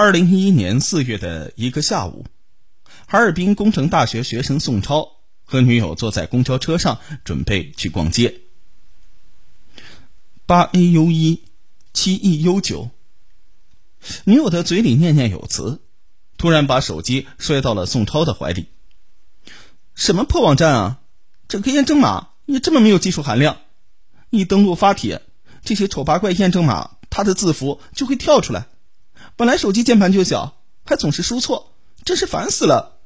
二零一一年四月的一个下午，哈尔滨工程大学学生宋超和女友坐在公交车上，准备去逛街。八 A U 一，七 E U 九。女友的嘴里念念有词，突然把手机摔到了宋超的怀里。什么破网站啊！整个验证码也这么没有技术含量？一登录发帖，这些丑八怪验证码，它的字符就会跳出来。本来手机键盘就小，还总是输错，真是烦死了。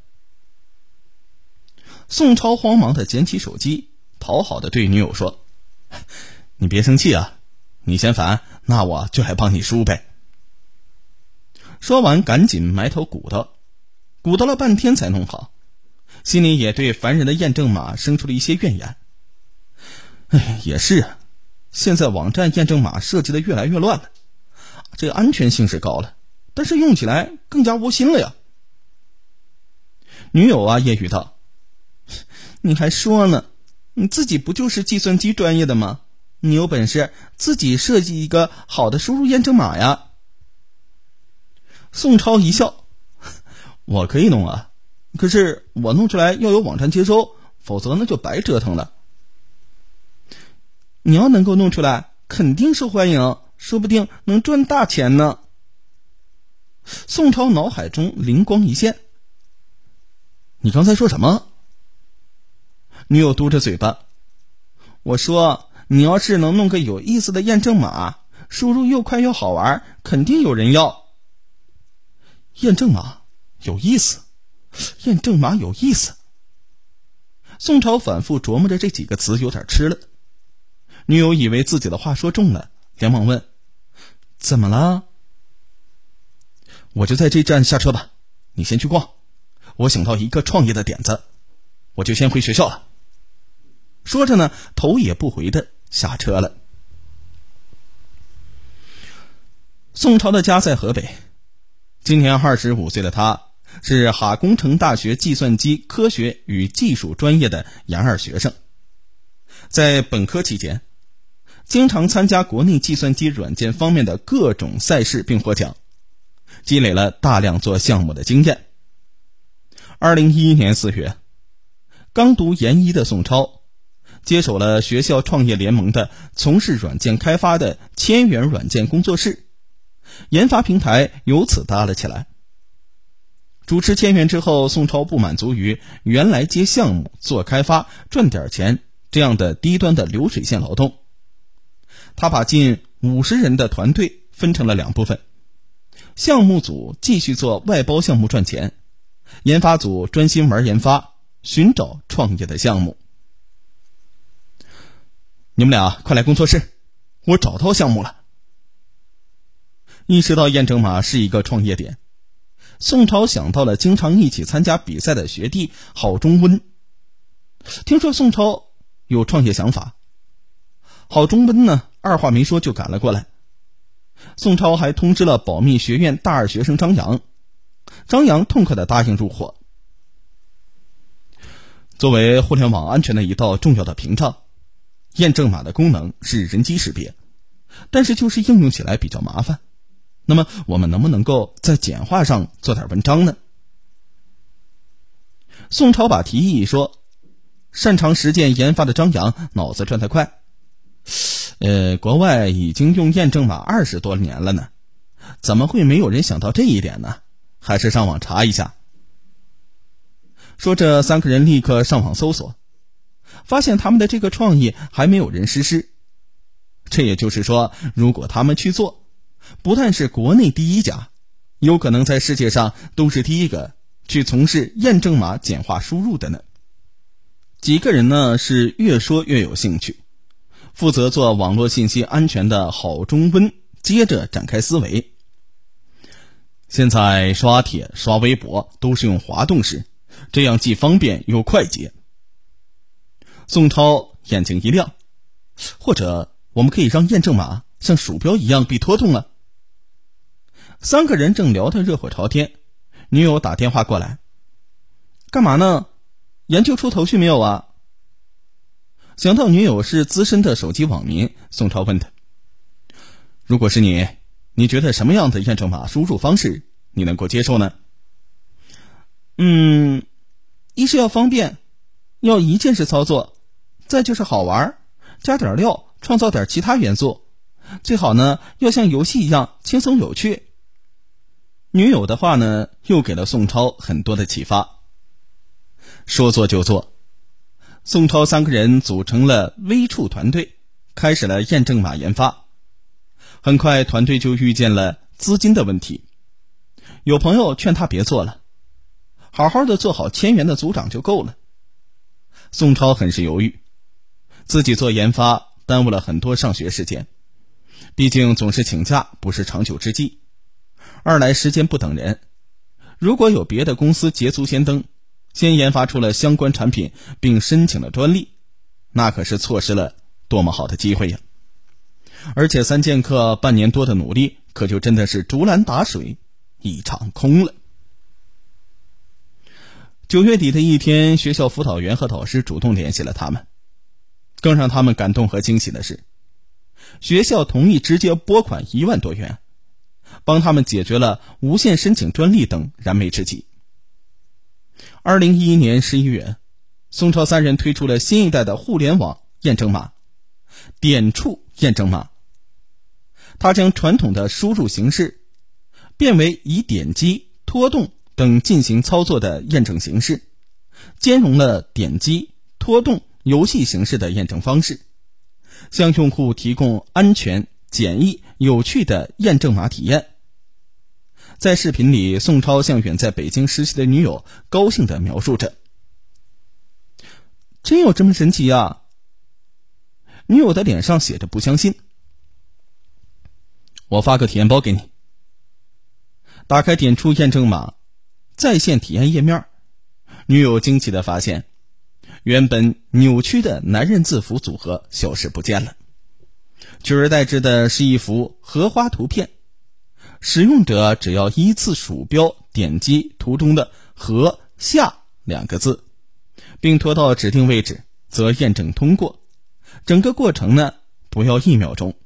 宋超慌忙的捡起手机，讨好的对女友说：“你别生气啊，你嫌烦，那我就来帮你输呗。”说完，赶紧埋头鼓捣，鼓捣了半天才弄好，心里也对烦人的验证码生出了一些怨言。哎，也是啊，现在网站验证码设计的越来越乱了，这安全性是高了。但是用起来更加窝心了呀。女友啊，揶揄道：“ 你还说呢？你自己不就是计算机专业的吗？你有本事自己设计一个好的输入验证码呀！”宋超一笑：“ 我可以弄啊，可是我弄出来要有网站接收，否则那就白折腾了。你要能够弄出来，肯定受欢迎，说不定能赚大钱呢。”宋朝脑海中灵光一现：“你刚才说什么？”女友嘟着嘴巴：“我说，你要是能弄个有意思的验证码，输入又快又好玩，肯定有人要。”验证码有意思，验证码有意思。宋朝反复琢磨着这几个词，有点吃了。女友以为自己的话说中了，连忙问：“怎么了？”我就在这站下车吧，你先去逛。我想到一个创业的点子，我就先回学校了。说着呢，头也不回的下车了。宋朝的家在河北，今年二十五岁的他，是哈工程大学计算机科学与技术专业的研二学生。在本科期间，经常参加国内计算机软件方面的各种赛事，并获奖。积累了大量做项目的经验。二零一一年四月，刚读研一的宋超，接手了学校创业联盟的从事软件开发的千元软件工作室，研发平台由此搭了起来。主持千元之后，宋超不满足于原来接项目、做开发、赚点钱这样的低端的流水线劳动，他把近五十人的团队分成了两部分。项目组继续做外包项目赚钱，研发组专心玩研发，寻找创业的项目。你们俩快来工作室，我找到项目了。意识到验证码是一个创业点，宋超想到了经常一起参加比赛的学弟郝中温。听说宋超有创业想法，郝中温呢，二话没说就赶了过来。宋超还通知了保密学院大二学生张扬，张扬痛快的答应入伙。作为互联网安全的一道重要的屏障，验证码的功能是人机识别，但是就是应用起来比较麻烦。那么我们能不能够在简化上做点文章呢？宋超把提议一说，擅长实践研发的张扬脑子转得快。呃，国外已经用验证码二十多年了呢，怎么会没有人想到这一点呢？还是上网查一下。说这三个人立刻上网搜索，发现他们的这个创意还没有人实施。这也就是说，如果他们去做，不但是国内第一家，有可能在世界上都是第一个去从事验证码简化输入的呢。几个人呢是越说越有兴趣。负责做网络信息安全的郝中温接着展开思维。现在刷帖、刷微博都是用滑动式，这样既方便又快捷。宋超眼睛一亮，或者我们可以让验证码像鼠标一样被拖动了。三个人正聊得热火朝天，女友打电话过来，干嘛呢？研究出头绪没有啊？想到女友是资深的手机网民，宋超问他：“如果是你，你觉得什么样的验证码输入方式你能够接受呢？嗯，一是要方便，要一键式操作，再就是好玩，加点料，创造点其他元素，最好呢要像游戏一样轻松有趣。女友的话呢，又给了宋超很多的启发。说做就做，宋超三个人组成了微处团队，开始了验证码研发。很快，团队就遇见了资金的问题。有朋友劝他别做了，好好的做好千元的组长就够了。宋超很是犹豫，自己做研发耽误了很多上学时间，毕竟总是请假不是长久之计。二来时间不等人，如果有别的公司捷足先登，先研发出了相关产品并申请了专利，那可是错失了多么好的机会呀！而且三剑客半年多的努力，可就真的是竹篮打水一场空了。九月底的一天，学校辅导员和导师主动联系了他们，更让他们感动和惊喜的是，学校同意直接拨款一万多元。帮他们解决了无限申请专利等燃眉之急。二零一一年十一月，宋超三人推出了新一代的互联网验证码——点触验证码。它将传统的输入形式变为以点击、拖动等进行操作的验证形式，兼容了点击、拖动游戏形式的验证方式，向用户提供安全、简易。有趣的验证码体验。在视频里，宋超向远在北京实习的女友高兴的描述着：“真有这么神奇啊！”女友的脸上写着不相信。我发个体验包给你。打开点出验证码在线体验页面，女友惊奇的发现，原本扭曲的男人字符组合消失不见了。取而代之的是一幅荷花图片，使用者只要依次鼠标点击图中的“和下”两个字，并拖到指定位置，则验证通过。整个过程呢，不要一秒钟。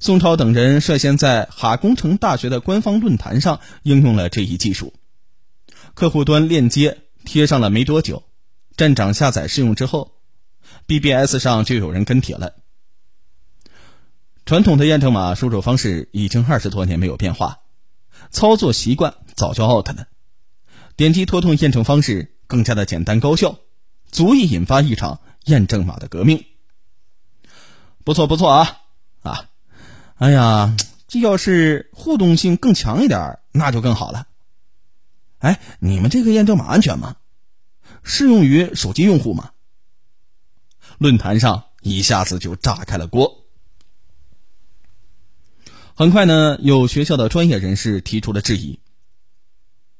宋超等人率先在哈工程大学的官方论坛上应用了这一技术，客户端链接贴上了没多久，站长下载试用之后，BBS 上就有人跟帖了。传统的验证码输入方式已经二十多年没有变化，操作习惯早就 out 了。点击拖动验证方式更加的简单高效，足以引发一场验证码的革命。不错不错啊啊！哎呀，这要是互动性更强一点，那就更好了。哎，你们这个验证码安全吗？适用于手机用户吗？论坛上一下子就炸开了锅。很快呢，有学校的专业人士提出了质疑。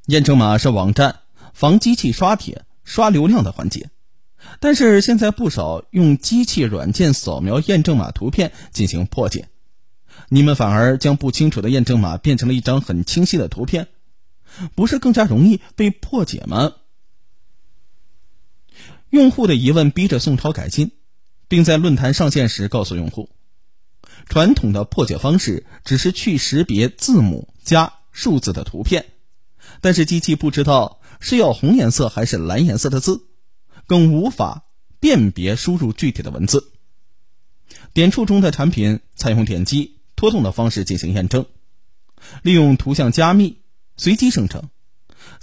验证码是网站防机器刷帖、刷流量的环节，但是现在不少用机器软件扫描验证码图片进行破解，你们反而将不清楚的验证码变成了一张很清晰的图片，不是更加容易被破解吗？用户的疑问逼着宋超改进，并在论坛上线时告诉用户。传统的破解方式只是去识别字母加数字的图片，但是机器不知道是要红颜色还是蓝颜色的字，更无法辨别输入具体的文字。点触中的产品采用点击、拖动的方式进行验证，利用图像加密、随机生成、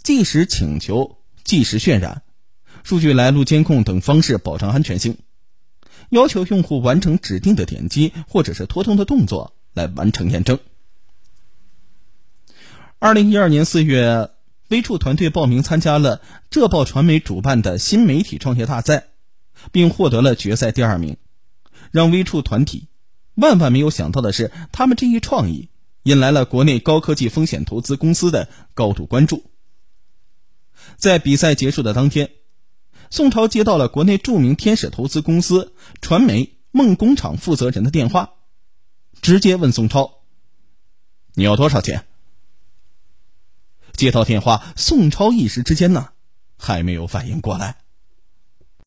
即时请求、即时渲染、数据来路监控等方式保障安全性。要求用户完成指定的点击或者是拖动的动作来完成验证。二零一二年四月，微处团队报名参加了浙报传媒主办的新媒体创业大赛，并获得了决赛第二名。让微处团体万万没有想到的是，他们这一创意引来了国内高科技风险投资公司的高度关注。在比赛结束的当天。宋超接到了国内著名天使投资公司传媒梦工厂负责人的电话，直接问宋超：“你要多少钱？”接到电话，宋超一时之间呢，还没有反应过来。